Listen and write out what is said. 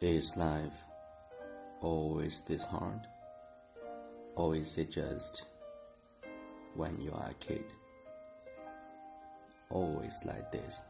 Is life always this hard? Or is it just when you are a kid? Always like this.